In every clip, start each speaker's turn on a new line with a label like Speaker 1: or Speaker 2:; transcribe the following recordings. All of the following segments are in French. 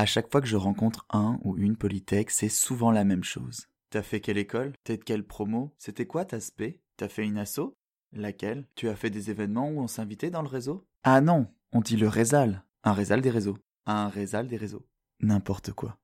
Speaker 1: À chaque fois que je rencontre un ou une Polytech, c'est souvent la même chose. T'as fait quelle école? T'es de quelle promo? C'était quoi ta spé? T'as fait une asso? Laquelle? Tu as fait des événements où on s'invitait dans le réseau? Ah non, on dit le rézal. Un rézal des réseaux. Un rézal des réseaux. N'importe quoi.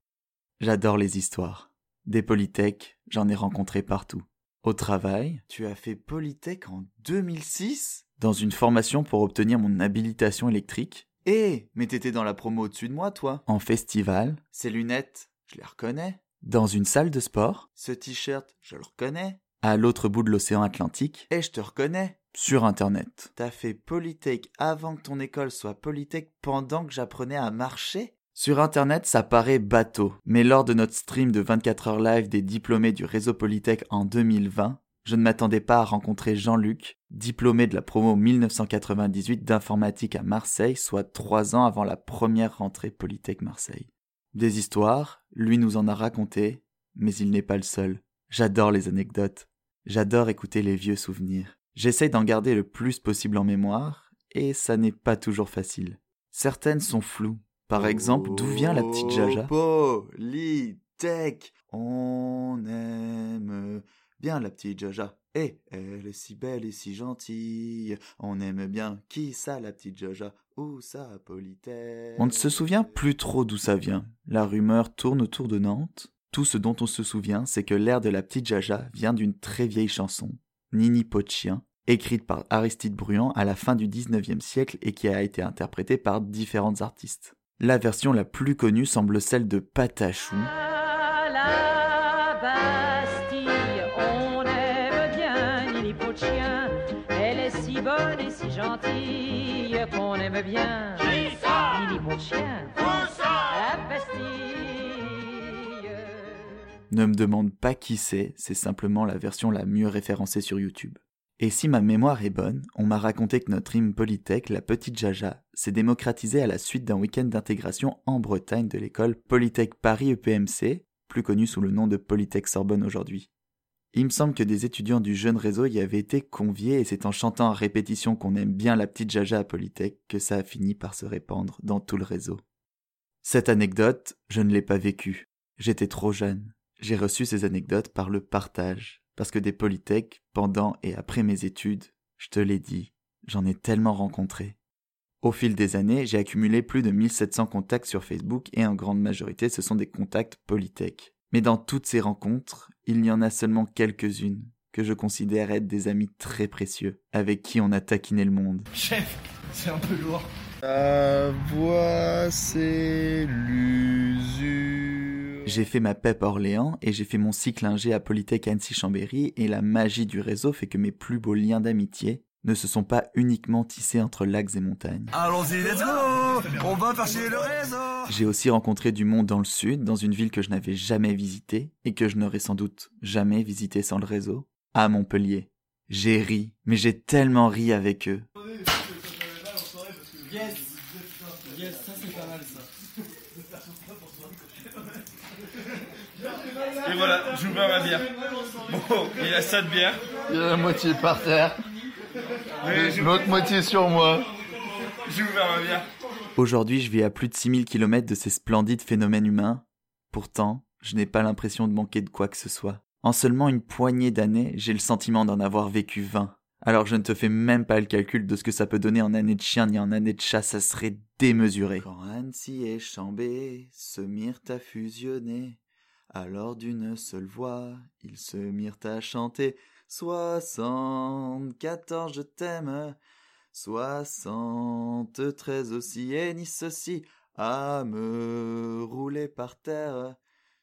Speaker 1: J'adore les histoires. Des Polytech, j'en ai rencontré partout. Au travail, tu as fait Polytech en 2006 Dans une formation pour obtenir mon habilitation électrique? Eh, mais t'étais dans la promo au-dessus de moi, toi En festival Ces lunettes, je les reconnais. Dans une salle de sport Ce t-shirt, je le reconnais. À l'autre bout de l'océan Atlantique Et je te reconnais. Sur Internet. T'as fait Polytech avant que ton école soit Polytech pendant que j'apprenais à marcher? Sur Internet, ça paraît bateau, mais lors de notre stream de 24 heures live des diplômés du réseau Polytech en 2020, je ne m'attendais pas à rencontrer Jean-Luc, diplômé de la promo 1998 d'informatique à Marseille, soit trois ans avant la première rentrée Polytech Marseille. Des histoires, lui nous en a raconté, mais il n'est pas le seul. J'adore les anecdotes. J'adore écouter les vieux souvenirs. J'essaye d'en garder le plus possible en mémoire, et ça n'est pas toujours facile. Certaines sont floues, par exemple, d'où vient la petite Jaja? Polytech, on aime bien la petite Jaja. Eh, elle est si belle et si gentille. On aime bien qui ça, la petite Jaja? Où ça, Polytech On ne se souvient plus trop d'où ça vient. La rumeur tourne autour de Nantes. Tout ce dont on se souvient, c'est que l'air de la petite Jaja vient d'une très vieille chanson, Nini Pot chien, écrite par Aristide Bruand à la fin du 19e siècle et qui a été interprétée par différentes artistes. La version la plus connue semble celle de Patachou.
Speaker 2: Gentille qu'on aime bien Chien. La.
Speaker 1: Ne me demande pas qui c'est, c'est simplement la version la mieux référencée sur YouTube. Et si ma mémoire est bonne, on m'a raconté que notre hymne Polytech, la petite Jaja, s'est démocratisé à la suite d'un week-end d'intégration en Bretagne de l'école Polytech Paris EPMC, plus connue sous le nom de Polytech Sorbonne aujourd'hui. Il me semble que des étudiants du jeune réseau y avaient été conviés et c'est en chantant à répétition qu'on aime bien la petite Jaja à Polytech que ça a fini par se répandre dans tout le réseau. Cette anecdote, je ne l'ai pas vécue. J'étais trop jeune. J'ai reçu ces anecdotes par le partage, parce que des polytech, pendant et après mes études, je te l'ai dit, j'en ai tellement rencontré. Au fil des années, j'ai accumulé plus de 1700 contacts sur Facebook et en grande majorité ce sont des contacts polytech. Mais dans toutes ces rencontres, il y en a seulement quelques-unes que je considère être des amis très précieux, avec qui on a taquiné le monde.
Speaker 3: Chef, c'est un peu lourd.
Speaker 4: La voix, c'est l'usure.
Speaker 1: J'ai fait ma PEP Orléans et j'ai fait mon cycle ingé à Polytech Annecy-Chambéry et la magie du réseau fait que mes plus beaux liens d'amitié ne se sont pas uniquement tissés entre lacs et montagnes.
Speaker 3: Allons-y, let's go On va faire chier le réseau
Speaker 1: J'ai aussi rencontré du monde dans le sud, dans une ville que je n'avais jamais visitée et que je n'aurais sans doute jamais visité sans le réseau, à Montpellier. J'ai ri, mais j'ai tellement ri avec eux.
Speaker 5: Yes Yes, ça c'est pas mal ça.
Speaker 3: Et voilà, j'ouvre ma bière. Bon, il y a ça de bière.
Speaker 4: Il y a la moitié par terre, l'autre moitié sur moi.
Speaker 3: j'ouvre ma bière.
Speaker 1: Aujourd'hui, je vis à plus de 6000 km de ces splendides phénomènes humains. Pourtant, je n'ai pas l'impression de manquer de quoi que ce soit. En seulement une poignée d'années, j'ai le sentiment d'en avoir vécu 20. Alors je ne te fais même pas le calcul de ce que ça peut donner en année de chien ni en année de chat, ça serait démesuré. Quand Annecy et Chambé se mirent à fusionner, alors d'une seule voix, ils se mirent à chanter Soixante-quatorze je t'aime, soixante-treize aussi et Nice aussi, à me rouler par terre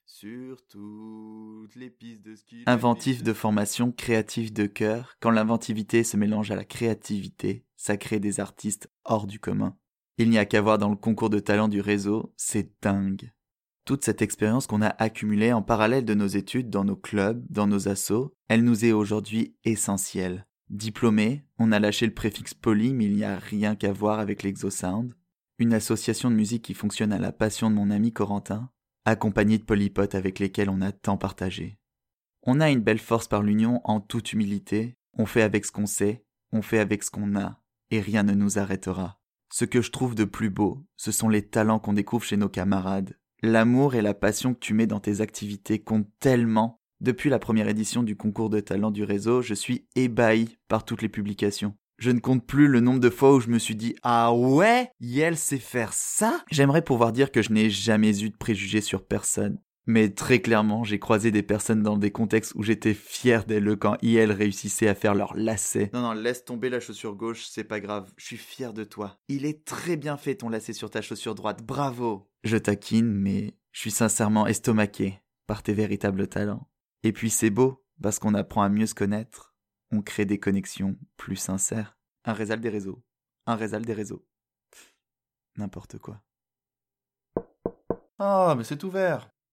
Speaker 1: sur toutes les pistes de ski. Inventif de formation, créatif de cœur, quand l'inventivité se mélange à la créativité, ça crée des artistes hors du commun. Il n'y a qu'à voir dans le concours de talent du réseau, c'est dingue. Toute cette expérience qu'on a accumulée en parallèle de nos études dans nos clubs, dans nos assos, elle nous est aujourd'hui essentielle. Diplômé, on a lâché le préfixe poly, mais il n'y a rien qu'à voir avec l'Exosound, une association de musique qui fonctionne à la passion de mon ami Corentin, accompagné de polypotes avec lesquels on a tant partagé. On a une belle force par l'union en toute humilité, on fait avec ce qu'on sait, on fait avec ce qu'on a, et rien ne nous arrêtera. Ce que je trouve de plus beau, ce sont les talents qu'on découvre chez nos camarades, L'amour et la passion que tu mets dans tes activités comptent tellement. Depuis la première édition du concours de talent du réseau, je suis ébahi par toutes les publications. Je ne compte plus le nombre de fois où je me suis dit Ah ouais, Yel sait faire ça? J'aimerais pouvoir dire que je n'ai jamais eu de préjugés sur personne. Mais très clairement, j'ai croisé des personnes dans des contextes où j'étais fier d'elles quand IL réussissait à faire leur lacet. Non, non, laisse tomber la chaussure gauche, c'est pas grave, je suis fier de toi. Il est très bien fait ton lacet sur ta chaussure droite, bravo Je taquine, mais je suis sincèrement estomaqué par tes véritables talents. Et puis c'est beau, parce qu'on apprend à mieux se connaître, on crée des connexions plus sincères. Un réseau des réseaux. Un réseau des réseaux. N'importe quoi.
Speaker 4: Ah, mais c'est ouvert.